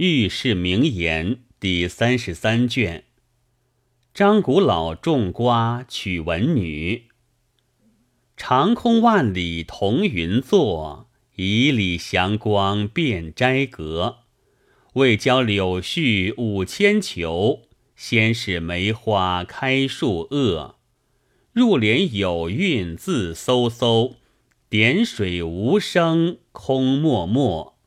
御史名言第三十三卷。张古老种瓜娶文女。长空万里同云作，以礼祥光遍斋阁。为教柳絮五千球，先使梅花开树萼。入帘有韵自飕飕，点水无声空漠漠。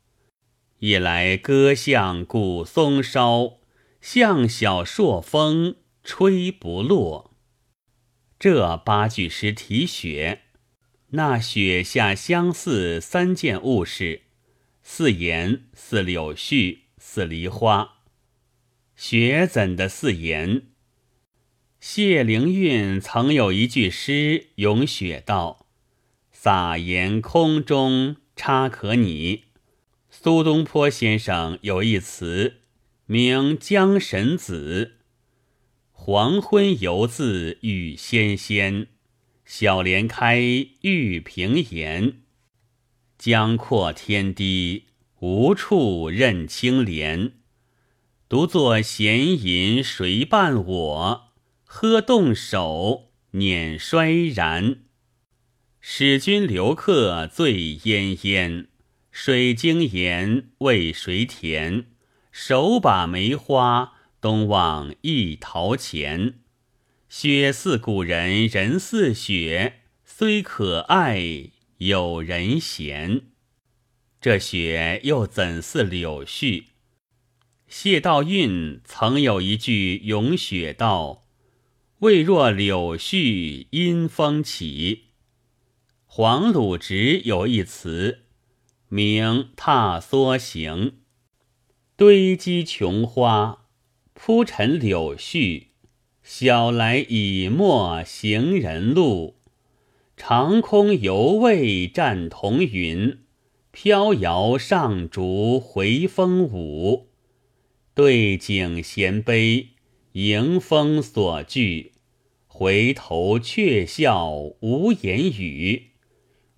夜来歌向古松梢，向晓朔风吹不落。这八句诗题雪，那雪下相似三件物事：似盐，似柳絮，似梨花。雪怎的似盐？谢灵运曾有一句诗咏雪道：“撒盐空中差可拟。”苏东坡先生有一词，名《江神子》：“黄昏犹自雨纤纤，小莲开玉屏檐。江阔天低，无处任青莲。独坐闲吟谁伴我？喝动手，捻衰然。使君留客醉烟烟。”水晶盐为谁甜？手把梅花，东望一陶前。雪似古人，人似雪，虽可爱，有人嫌。这雪又怎似柳絮？谢道韫曾有一句咏雪道：“未若柳絮因风起。”黄鲁直有一词。名踏梭行，堆积琼花，铺陈柳絮。晓来已没行人路，长空犹未占彤云。飘摇上竹回风舞，对景衔悲，迎风所惧。回头却笑无言语。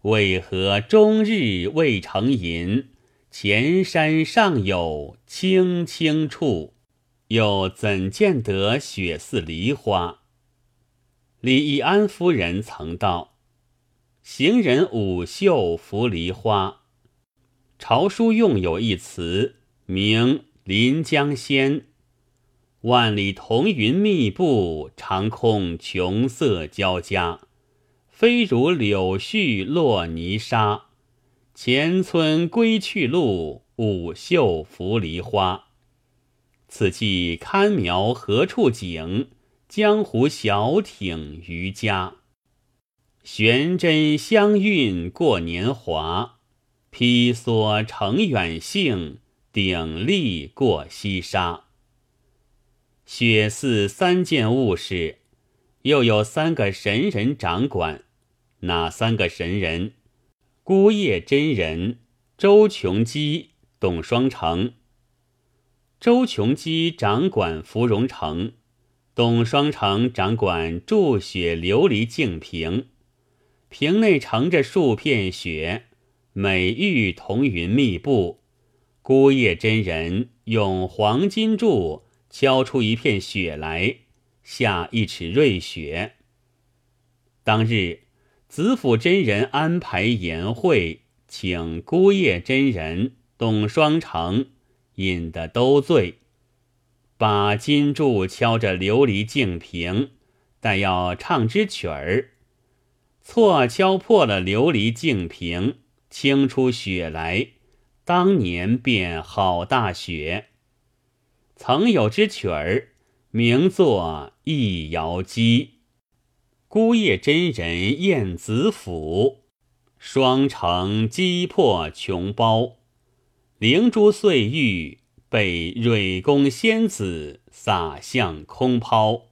为何终日未成吟？前山上有青青处，又怎见得雪似梨花？李易安夫人曾道：“行人舞袖拂梨花。”朝书用有一词，名《临江仙》：“万里彤云密布，长空琼色交加。”飞如柳絮落泥沙，前村归去路，舞袖拂梨花。此际堪描何处景？江湖小艇渔家，悬针相韵过年华，披蓑乘远兴，鼎立过西沙。雪似三件物事，又有三个神人掌管。哪三个神人？孤叶真人、周琼基、董双成。周琼基掌管芙蓉城，董双成掌管筑雪琉璃净瓶。瓶内盛着数片雪，美玉彤云密布。孤叶真人用黄金柱敲出一片雪来，下一尺瑞雪。当日。子府真人安排筵会，请孤叶真人、董双成饮得都醉，把金柱敲着琉璃净瓶，但要唱支曲儿，错敲破了琉璃净瓶，清出雪来，当年便好大雪。曾有支曲儿，名作《忆瑶姬》。孤叶真人燕子府，双城击破琼包，灵珠碎玉被蕊宫仙子洒向空抛。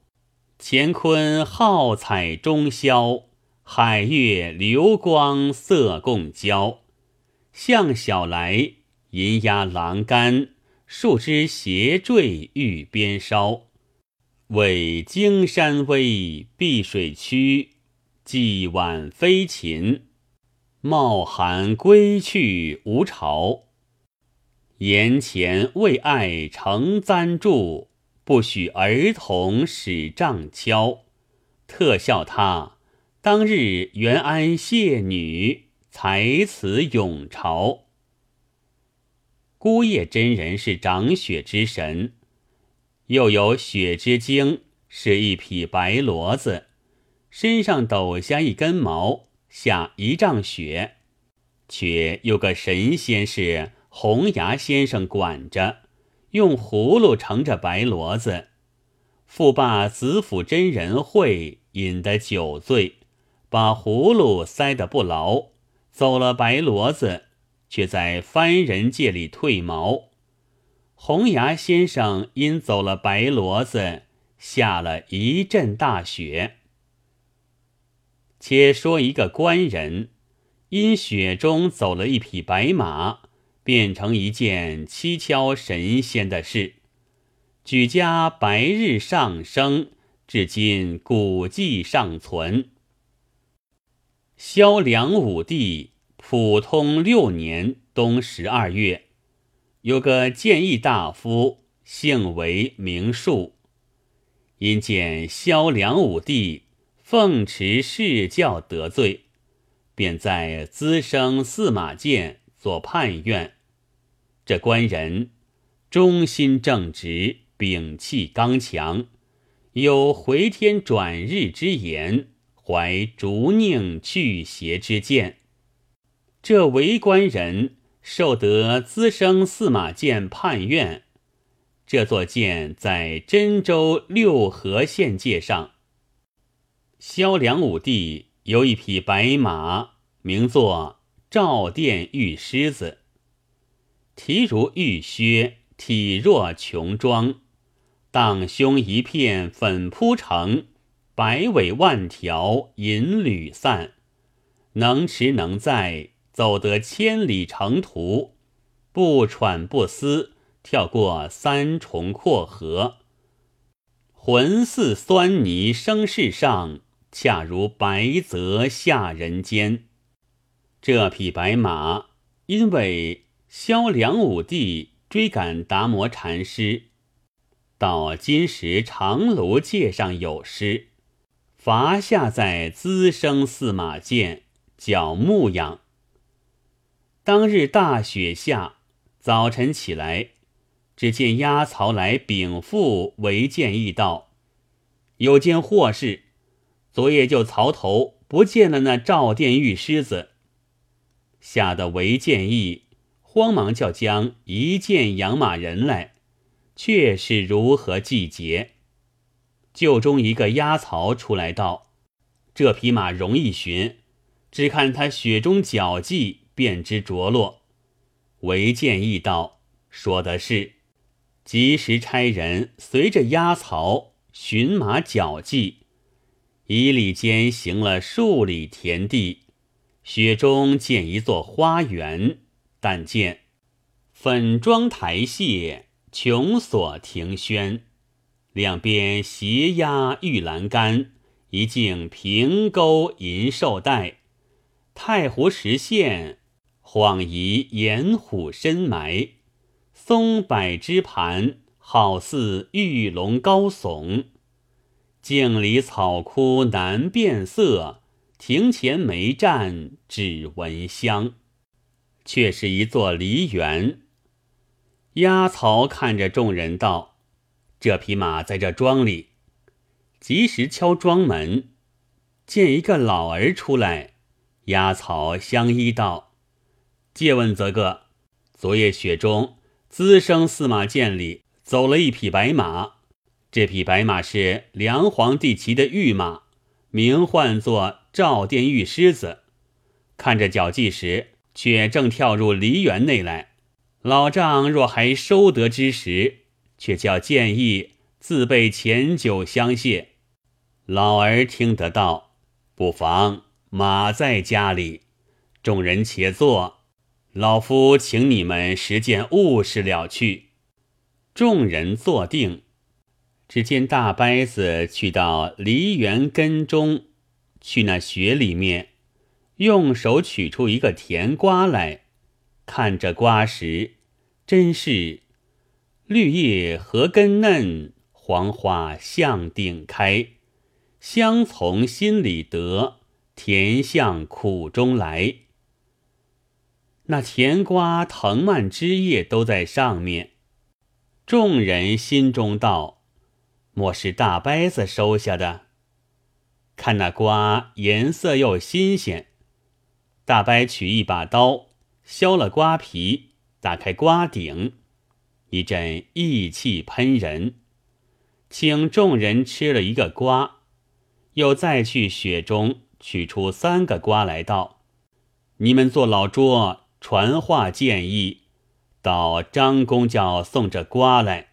乾坤浩彩中宵，海月流光色共交。向晓来银压栏杆，树枝斜坠玉边梢。为荆山微，碧水曲，寄晚飞禽。冒寒归去无巢。言前为爱成簪柱，不许儿童使杖敲。特笑他当日元安谢女，才辞永朝。孤叶真人是长雪之神，又有雪之精，是一匹白骡子，身上抖下一根毛，下一丈雪。却有个神仙是红牙先生管着，用葫芦盛着白骡子，复罢子府真人会饮得酒醉，把葫芦塞得不牢，走了白骡子。却在番人界里退毛，红牙先生因走了白骡子，下了一阵大雪。且说一个官人，因雪中走了一匹白马，变成一件蹊跷神仙的事，举家白日上升，至今古迹尚存。萧梁武帝。普通六年冬十二月，有个谏议大夫，姓为名树，因见萧梁武帝奉持世教得罪，便在资生司马监做判院。这官人忠心正直，摒气刚强，有回天转日之言，怀逐宁去邪之见。这为官人受得资生司马剑判院，这座剑在真州六合县界上。萧梁武帝有一匹白马，名作赵殿玉狮子，蹄如玉靴，体若琼桩，荡胸一片粉扑成，白尾万条银缕散，能驰能载。走得千里长途，不喘不思，跳过三重阔河，浑似酸泥生世上，恰如白泽下人间。这匹白马，因为萧梁武帝追赶达摩禅师，到金石长芦界上有失，伐下在滋生司马监，脚牧养。当日大雪下，早晨起来，只见押曹来禀赋为建议道：“有件祸事，昨夜就曹头不见了那赵殿玉狮子。”吓得为建议慌忙叫将一件养马人来，却是如何季节？就中一个押曹出来道：“这匹马容易寻，只看他雪中脚迹。”便知着落，唯建议道：“说的是，及时差人随着押槽寻马脚迹，一里间行了数里田地，雪中见一座花园，但见粉妆台榭，琼锁庭轩，两边斜压玉栏杆，一径平沟银绶带，太湖石线。”恍疑岩虎深埋，松柏枝盘，好似玉龙高耸。镜里草枯难辨色，庭前梅占只闻香。却是一座梨园。押曹看着众人道：“这匹马在这庄里。”及时敲庄门，见一个老儿出来。押曹相依道。借问则个，昨夜雪中，资生司马监里走了一匹白马。这匹白马是梁皇帝骑的御马，名唤作赵殿玉狮子。看着脚迹时，却正跳入梨园内来。老丈若还收得之时，却叫建议自备前酒相谢。老儿听得到，不妨马在家里，众人且坐。老夫请你们实件物事了去。众人坐定，只见大伯子去到梨园根中，去那雪里面，用手取出一个甜瓜来，看着瓜时，真是绿叶何根嫩，黄花向顶开。香从心里得，甜向苦中来。那甜瓜藤蔓枝叶都在上面，众人心中道：莫是大伯子收下的？看那瓜颜色又新鲜，大伯取一把刀，削了瓜皮，打开瓜顶，一阵意气喷人，请众人吃了一个瓜，又再去雪中取出三个瓜来道：“你们做老桌传话建议，到张公叫送这瓜来。”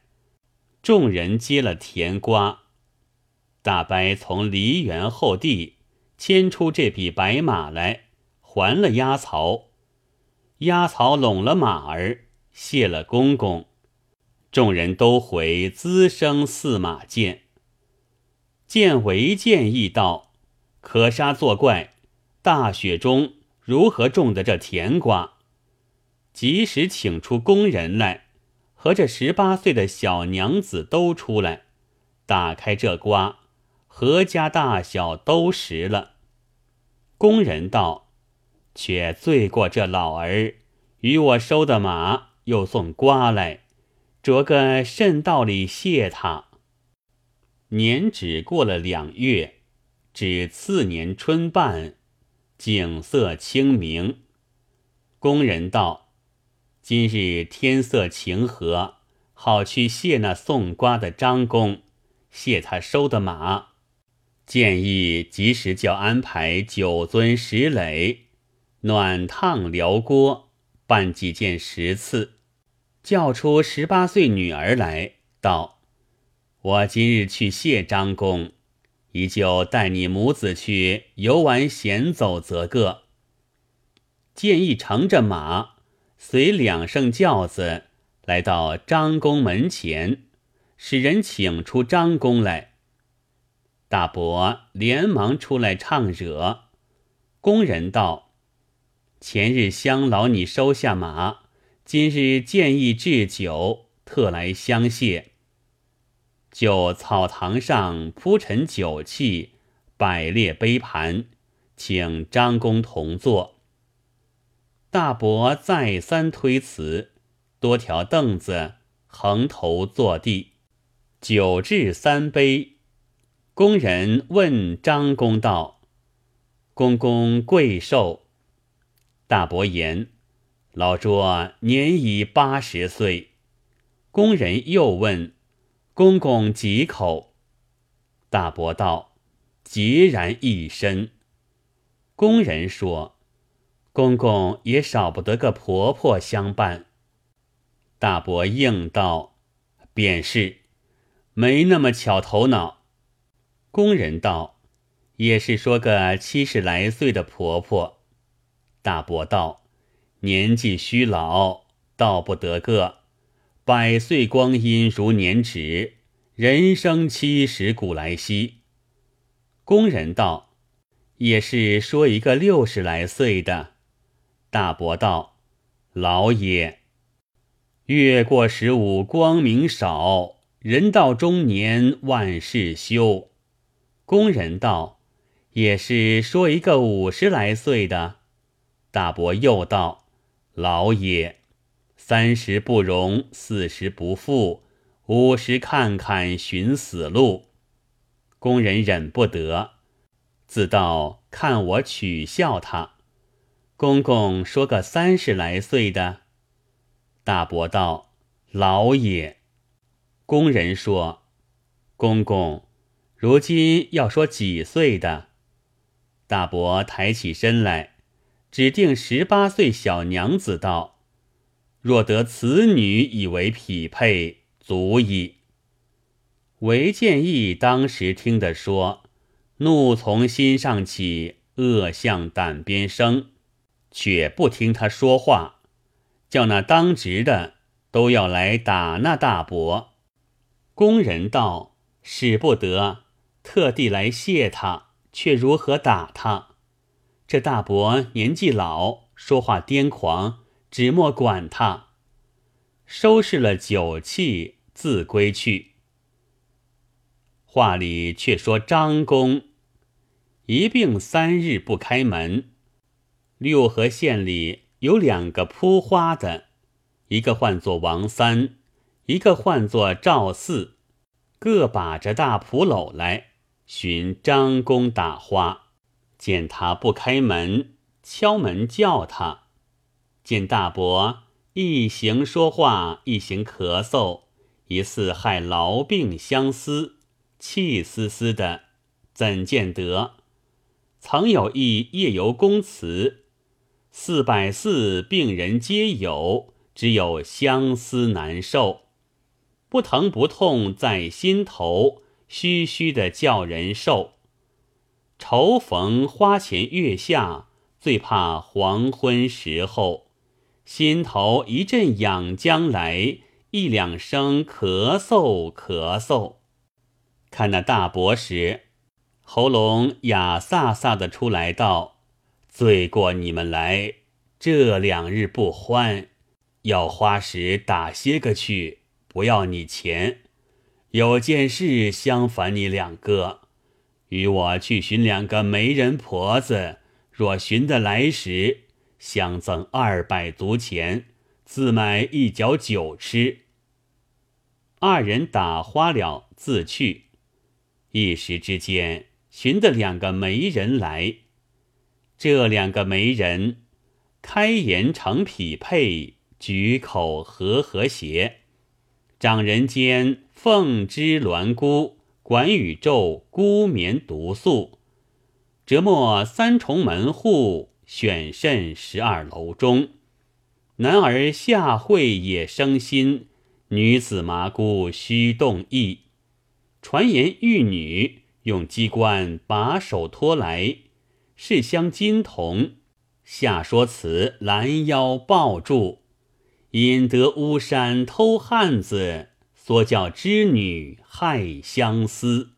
众人接了甜瓜。大伯从梨园后地牵出这匹白马来，还了押槽。押槽拢了马儿，谢了公公。众人都回滋生驷马见。见违建议道：“可杀作怪！大雪中如何种的这甜瓜？”及时请出工人来，和这十八岁的小娘子都出来，打开这瓜。何家大小都食了。工人道：“却罪过这老儿，与我收的马，又送瓜来，着个甚道理谢他。”年只过了两月，至次年春半，景色清明。工人道：“今日天色晴和，好去谢那送瓜的张公，谢他收的马。”建议及时叫安排酒樽石垒，暖烫燎锅，办几件食次，叫出十八岁女儿来，道：“我今日去谢张公，依旧带你母子去游玩闲走则个。”建议乘着马，随两声轿子来到张公门前，使人请出张公来。大伯连忙出来唱惹，工人道：“前日乡劳你收下马，今日建议置酒，特来相谢。就草堂上铺陈酒器，摆列杯盘，请张公同坐。”大伯再三推辞，多条凳子横头坐地，酒至三杯。工人问张公道：“公公贵寿？”大伯言：“老拙年已八十岁。”工人又问：“公公几口？”大伯道：“孑然一身。”工人说：“公公也少不得个婆婆相伴。”大伯应道：“便是，没那么巧头脑。”工人道：“也是说个七十来岁的婆婆。”大伯道：“年纪虚老，道不得个。百岁光阴如年指，人生七十古来稀。”工人道：“也是说一个六十来岁的。”大伯道：“老也，月过十五光明少，人到中年万事休。”工人道：“也是说一个五十来岁的。”大伯又道：“老也，三十不容，四十不富，五十看看寻死路。”工人忍不得，自道看我取笑他。公公说个三十来岁的。大伯道：“老也。”工人说：“公公。”如今要说几岁的？大伯抬起身来，指定十八岁小娘子道：“若得此女以为匹配，足矣。”韦建义当时听得说，怒从心上起，恶向胆边生，却不听他说话，叫那当值的都要来打那大伯。工人道：“使不得。”特地来谢他，却如何打他？这大伯年纪老，说话癫狂，只莫管他。收拾了酒器，自归去。话里却说张公一病三日不开门。六合县里有两个扑花的，一个唤作王三，一个唤作赵四，各把着大蒲篓来寻张公打花。见他不开门，敲门叫他。见大伯一行说话，一行咳嗽，疑似害痨病相思，气丝丝的，怎见得？曾有一夜游公祠，四百四病人皆有，只有相思难受，不疼不痛在心头，虚虚的叫人受。愁逢花前月下，最怕黄昏时候。心头一阵痒将来，一两声咳嗽咳嗽。看那大伯时，喉咙哑飒飒的出来道：“罪过你们来，这两日不欢，要花时打些个去，不要你钱。有件事相烦你两个。”与我去寻两个媒人婆子，若寻得来时，相赠二百足钱，自买一角酒吃。二人打花了，自去。一时之间，寻得两个媒人来。这两个媒人，开颜成匹配，举口和和谐，长人间凤枝鸾孤。管宇宙孤眠独宿，折磨三重门户，选甚十二楼中。男儿下会也生心，女子麻姑须动意。传言玉女用机关把手托来，是镶金铜。下说辞拦腰抱住，引得巫山偷汉子。多叫织女害相思，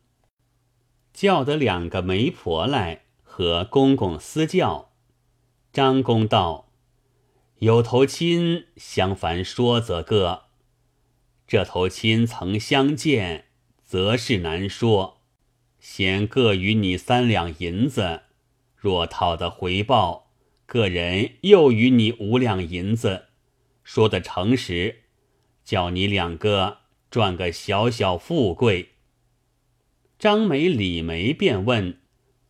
叫得两个媒婆来和公公私教。张公道：“有头亲相烦说则个，这头亲曾相见，则是难说。先各与你三两银子，若讨得回报，个人又与你五两银子。说的诚实，叫你两个。”赚个小小富贵。张梅、李梅便问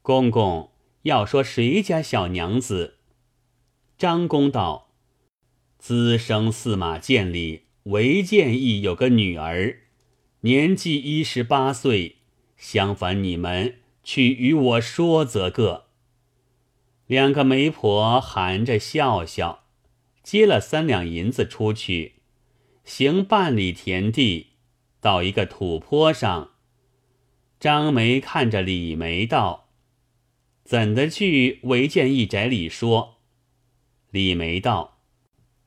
公公：“要说谁家小娘子？”张公道：“资生驷马监里韦建义有个女儿，年纪一十八岁。相反，你们去与我说则个。”两个媒婆含着笑笑，接了三两银子出去，行半里田地。到一个土坡上，张梅看着李梅道：“怎的去违建一宅里说？”李梅道：“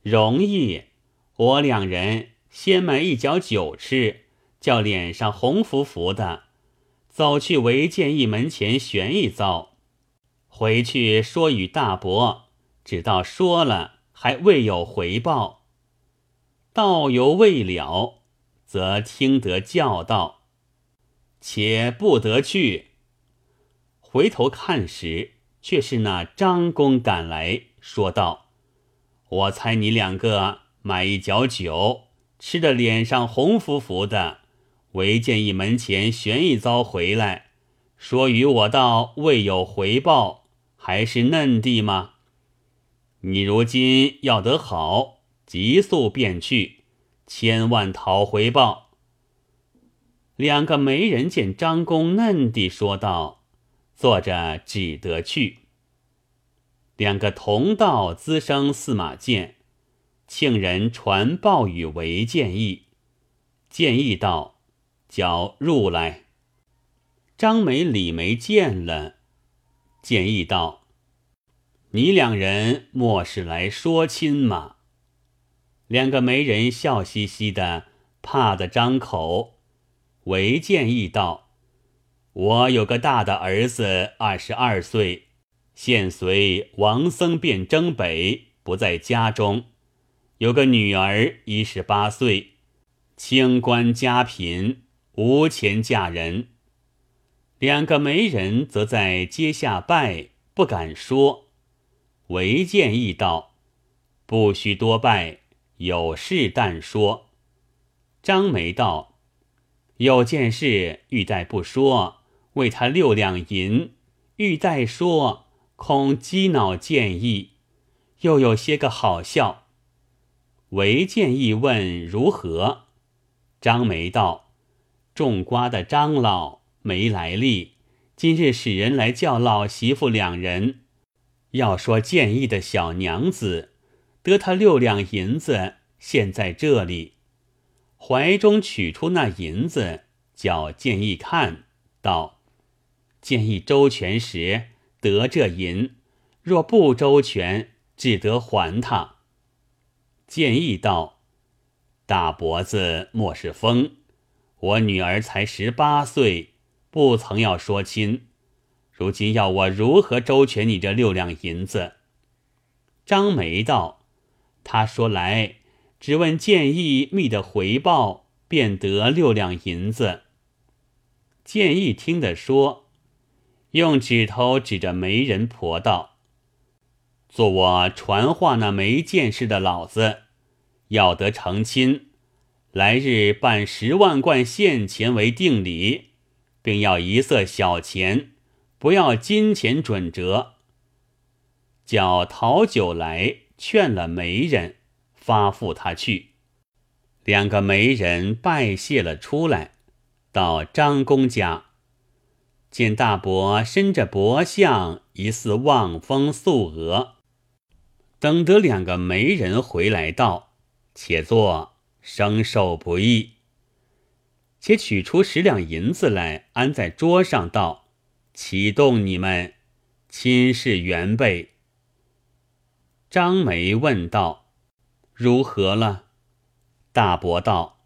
容易，我两人先买一角酒吃，叫脸上红浮浮的，走去违建一门前悬一遭，回去说与大伯，只道说了还未有回报，道犹未了。”则听得叫道：“且不得去。”回头看时，却是那张公赶来，说道：“我猜你两个买一角酒，吃的脸上红扑扑的，唯见一门前悬一遭回来，说与我道未有回报，还是嫩地吗？你如今要得好，急速便去。”千万讨回报。两个媒人见张公嫩地说道：“坐着只得去。”两个同道滋生驷马见，请人传报与韦建议。建议道：“叫入来。”张梅、李梅见了，建议道：“你两人莫是来说亲吗？”两个媒人笑嘻嘻的，怕的张口。韦建议道：“我有个大的儿子，二十二岁，现随王僧便征北，不在家中。有个女儿，一十八岁，清官家贫，无钱嫁人。两个媒人则在阶下拜，不敢说。唯见义道：“不须多拜，有事但说。”张梅道：“有件事欲待不说，为他六两银；欲待说，恐激恼建议，又有些个好笑。”唯见义问如何？张梅道：“种瓜的张老。”没来历，今日使人来叫老媳妇两人，要说建议的小娘子得他六两银子，现在这里，怀中取出那银子，叫建议看道：建议周全时得这银，若不周全，只得还他。建议道：大伯子莫是疯，我女儿才十八岁。不曾要说亲，如今要我如何周全你这六两银子？张梅道：“他说来，只问建议密的回报，便得六两银子。”建议听得说，用指头指着媒人婆道：“做我传话那没见识的老子，要得成亲，来日办十万贯现钱为定礼。”并要一色小钱，不要金钱准折。叫陶酒来劝了媒人，发付他去。两个媒人拜谢了出来，到张公家，见大伯伸着薄相，疑似望风宿鹅。等得两个媒人回来道：“且坐，生受不易。”且取出十两银子来，安在桌上，道：“启动你们，亲事原备。”张梅问道：“如何了？”大伯道：“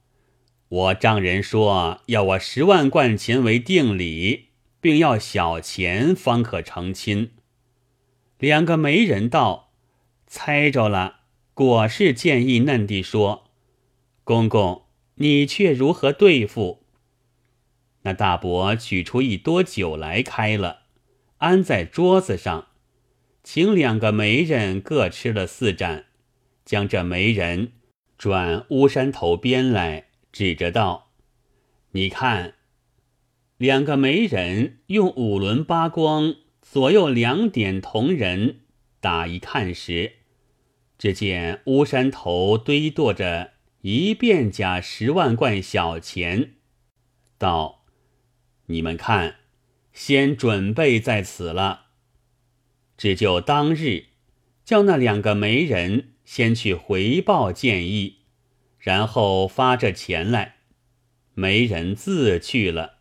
我丈人说要我十万贯钱为定礼，并要小钱方可成亲。”两个媒人道：“猜着了，果是建议嫩地说，公公。”你却如何对付？那大伯取出一多酒来开了，安在桌子上，请两个媒人各吃了四盏，将这媒人转乌山头边来，指着道：“你看。”两个媒人用五轮八光左右两点铜人打一看时，只见乌山头堆垛着。一遍假十万贯小钱，道：“你们看，先准备在此了。只就当日，叫那两个媒人先去回报建议，然后发这钱来。媒人自去了。